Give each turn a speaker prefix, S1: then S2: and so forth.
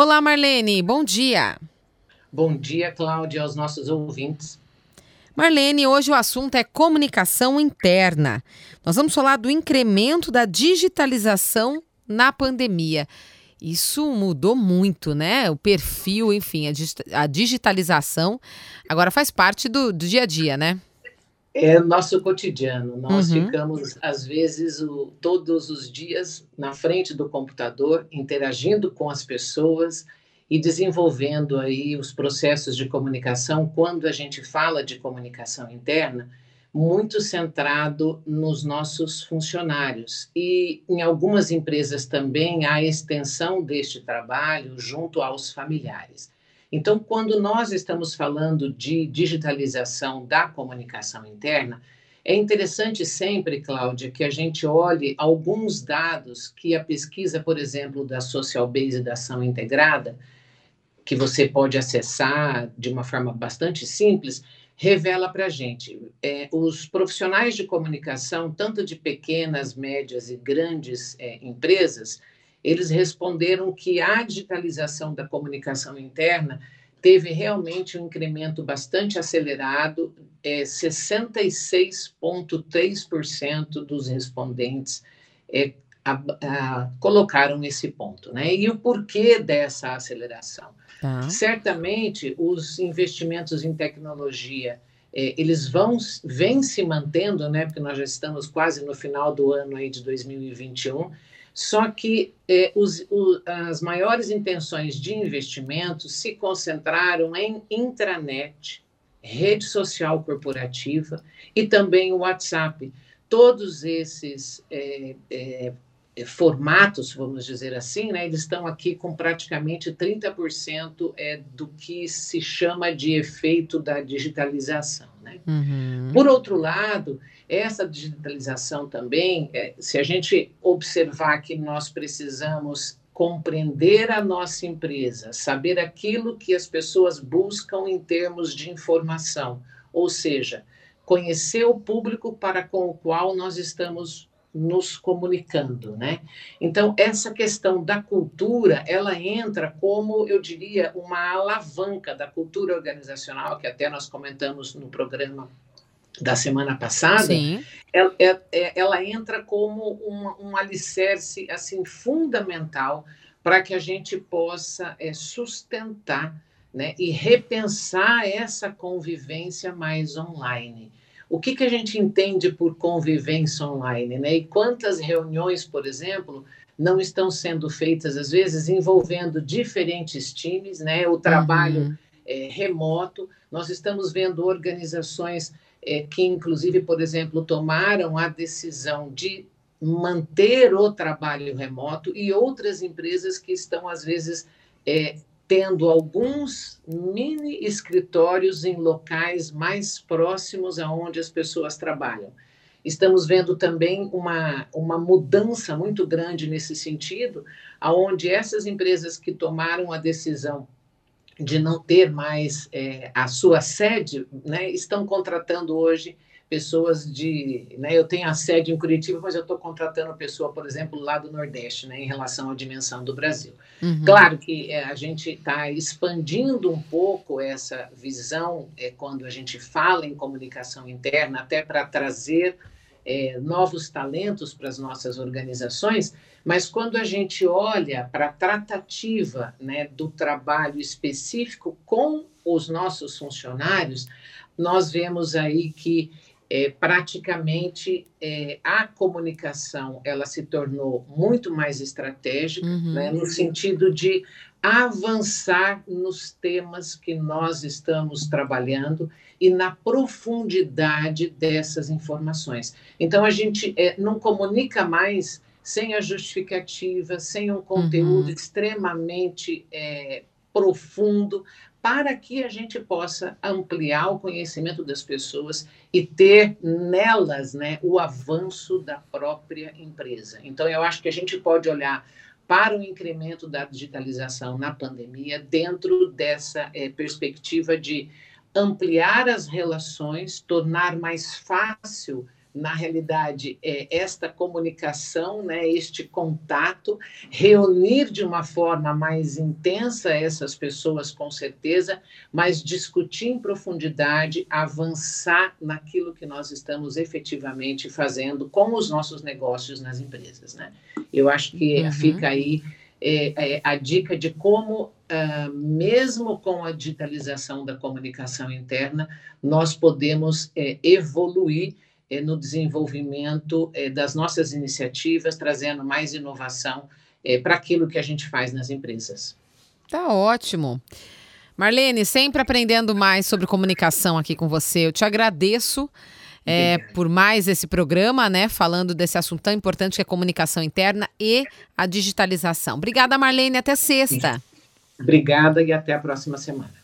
S1: Olá, Marlene, bom dia.
S2: Bom dia, Cláudia, aos nossos ouvintes.
S1: Marlene, hoje o assunto é comunicação interna. Nós vamos falar do incremento da digitalização na pandemia. Isso mudou muito, né? O perfil, enfim, a, digitalização agora faz parte do, do dia a dia, né?
S2: É nosso cotidiano. Nós uhum. ficamos, às vezes, o, todos os dias na frente do computador, interagindo com as pessoas, e desenvolvendo aí os processos de comunicação, quando a gente fala de comunicação interna, muito centrado nos nossos funcionários. E em algumas empresas também há extensão deste trabalho junto aos familiares. Então, quando nós estamos falando de digitalização da comunicação interna, é interessante sempre, Cláudia, que a gente olhe alguns dados que a pesquisa, por exemplo, da Social Base da Ação Integrada, que você pode acessar de uma forma bastante simples, revela para a gente. É, os profissionais de comunicação, tanto de pequenas, médias e grandes é, empresas, eles responderam que a digitalização da comunicação interna teve realmente um incremento bastante acelerado, é, 66,3% dos respondentes é, a, a, colocaram esse ponto. Né? E o porquê dessa aceleração? Tá. Certamente, os investimentos em tecnologia, é, eles vão, vêm se mantendo, né, porque nós já estamos quase no final do ano aí de 2021, só que é, os, o, as maiores intenções de investimento se concentraram em intranet, rede social corporativa e também o WhatsApp. Todos esses é, eh, formatos, vamos dizer assim, né, eles estão aqui com praticamente 30% é, do que se chama de efeito da digitalização. Né? Uhum. Por outro lado, essa digitalização também, é, se a gente observar que nós precisamos compreender a nossa empresa, saber aquilo que as pessoas buscam em termos de informação, ou seja, conhecer o público para com o qual nós estamos nos comunicando, né? Então, essa questão da cultura, ela entra como, eu diria, uma alavanca da cultura organizacional, que até nós comentamos no programa da semana passada, Sim. Ela, é, é, ela entra como um, um alicerce, assim, fundamental para que a gente possa é, sustentar né, e repensar essa convivência mais online o que, que a gente entende por convivência online, né? E quantas reuniões, por exemplo, não estão sendo feitas, às vezes, envolvendo diferentes times, né? O trabalho uhum. é, remoto. Nós estamos vendo organizações é, que, inclusive, por exemplo, tomaram a decisão de manter o trabalho remoto e outras empresas que estão, às vezes, é, tendo alguns mini escritórios em locais mais próximos aonde as pessoas trabalham. Estamos vendo também uma, uma mudança muito grande nesse sentido, aonde essas empresas que tomaram a decisão de não ter mais é, a sua sede, né, estão contratando hoje pessoas de. Né, eu tenho a sede em Curitiba, mas eu estou contratando pessoa, por exemplo, lá do Nordeste, né, em relação à dimensão do Brasil. Uhum. Claro que é, a gente está expandindo um pouco essa visão é, quando a gente fala em comunicação interna, até para trazer é, novos talentos para as nossas organizações, mas quando a gente olha para a tratativa né, do trabalho específico com os nossos funcionários, nós vemos aí que é, praticamente é, a comunicação ela se tornou muito mais estratégica, uhum. né, no sentido de avançar nos temas que nós estamos trabalhando e na profundidade dessas informações. Então, a gente é, não comunica mais sem a justificativa, sem um conteúdo uhum. extremamente é, profundo, para que a gente possa ampliar o conhecimento das pessoas e ter nelas né, o avanço da própria empresa. Então, eu acho que a gente pode olhar para o incremento da digitalização na pandemia dentro dessa é, perspectiva de ampliar as relações, tornar mais fácil na realidade, é esta comunicação, né, este contato, reunir de uma forma mais intensa essas pessoas, com certeza, mas discutir em profundidade, avançar naquilo que nós estamos efetivamente fazendo com os nossos negócios nas empresas. Né? Eu acho que uhum. fica aí é, é, a dica de como, uh, mesmo com a digitalização da comunicação interna, nós podemos é, evoluir no desenvolvimento é, das nossas iniciativas, trazendo mais inovação é, para aquilo que a gente faz nas empresas.
S1: Tá ótimo. Marlene, sempre aprendendo mais sobre comunicação aqui com você. Eu te agradeço é, por mais esse programa, né? Falando desse assunto tão importante que é a comunicação interna e a digitalização. Obrigada, Marlene. Até sexta.
S2: Obrigada e até a próxima semana.